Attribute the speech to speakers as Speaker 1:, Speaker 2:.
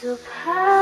Speaker 1: Subhanallah